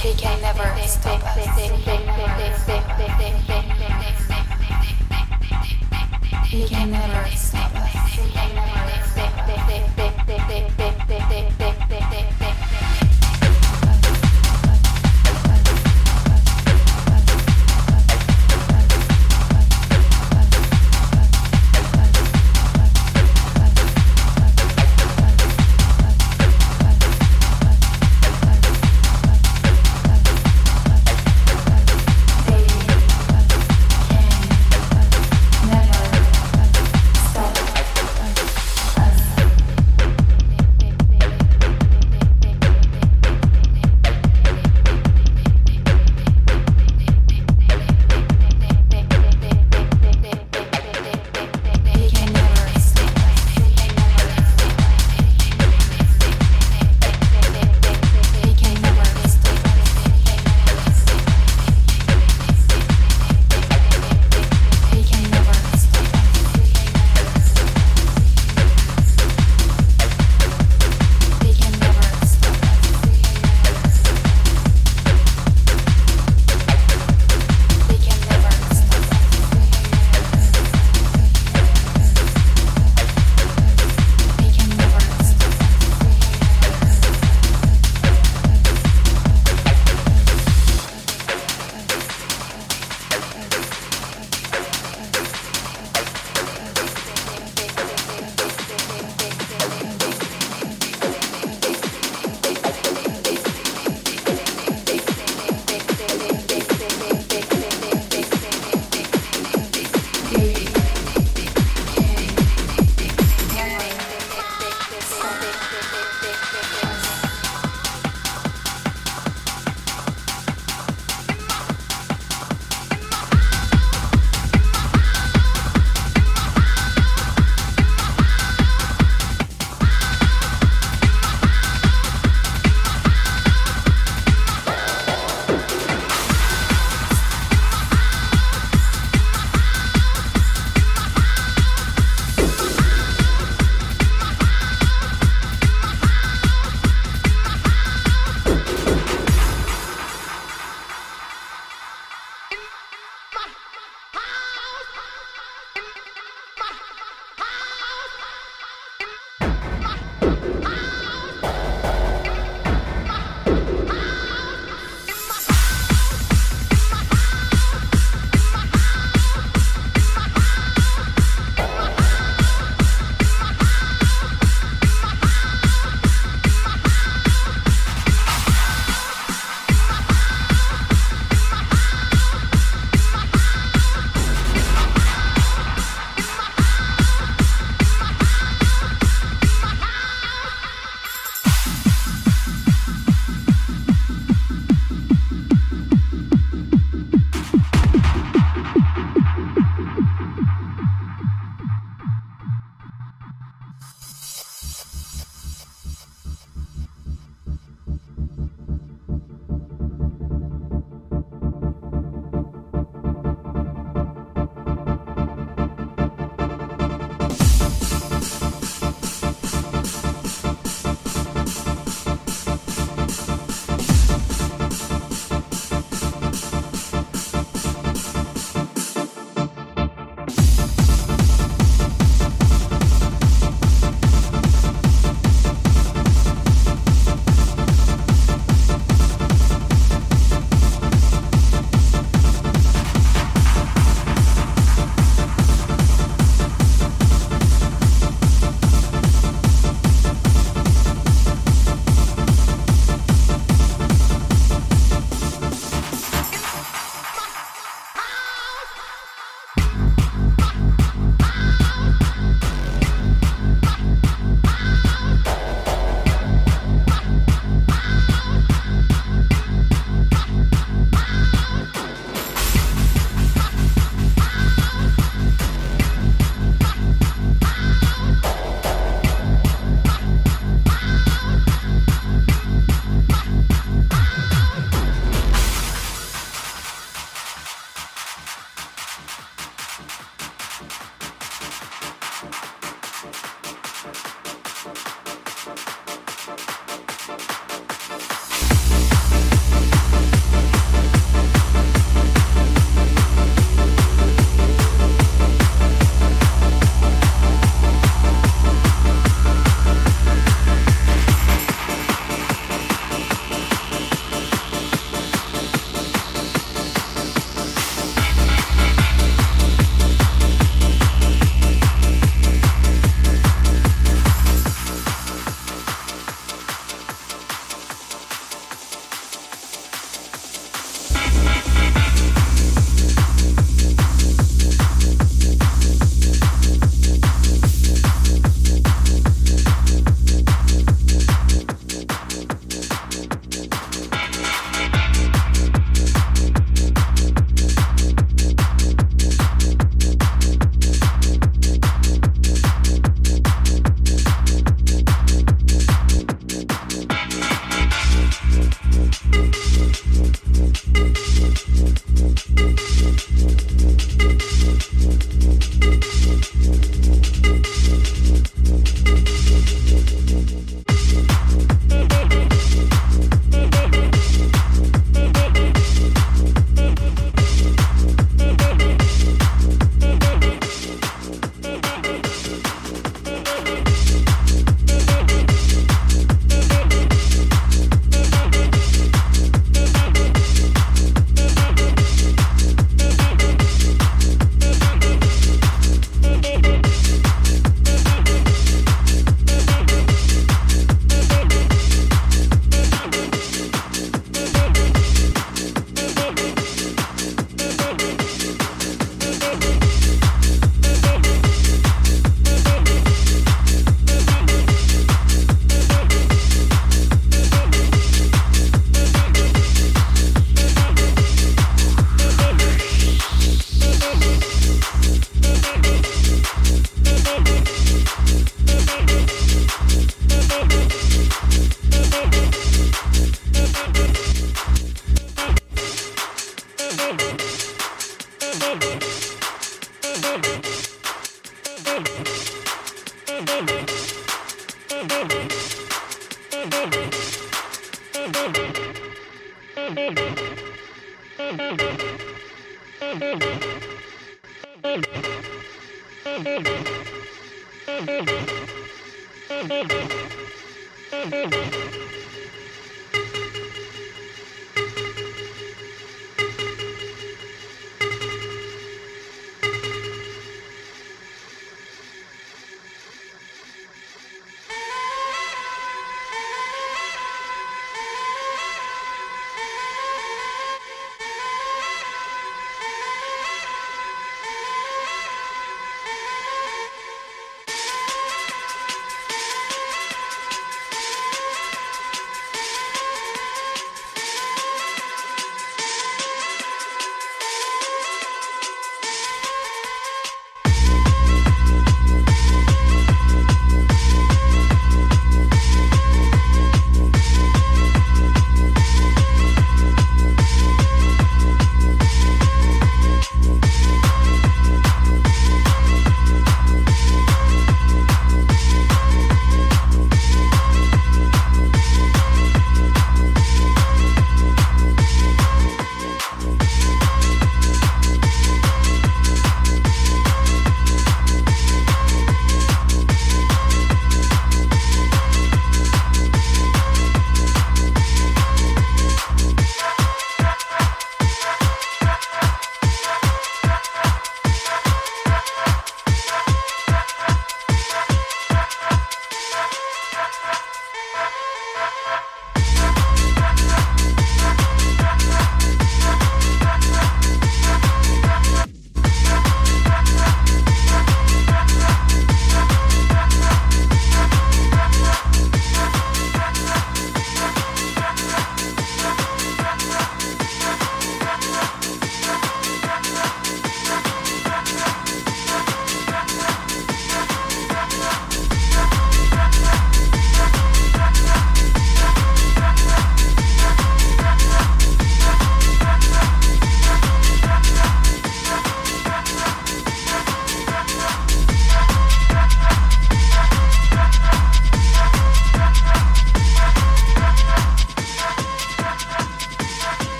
He can never stop us. He can never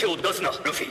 kill Desna, Luffy.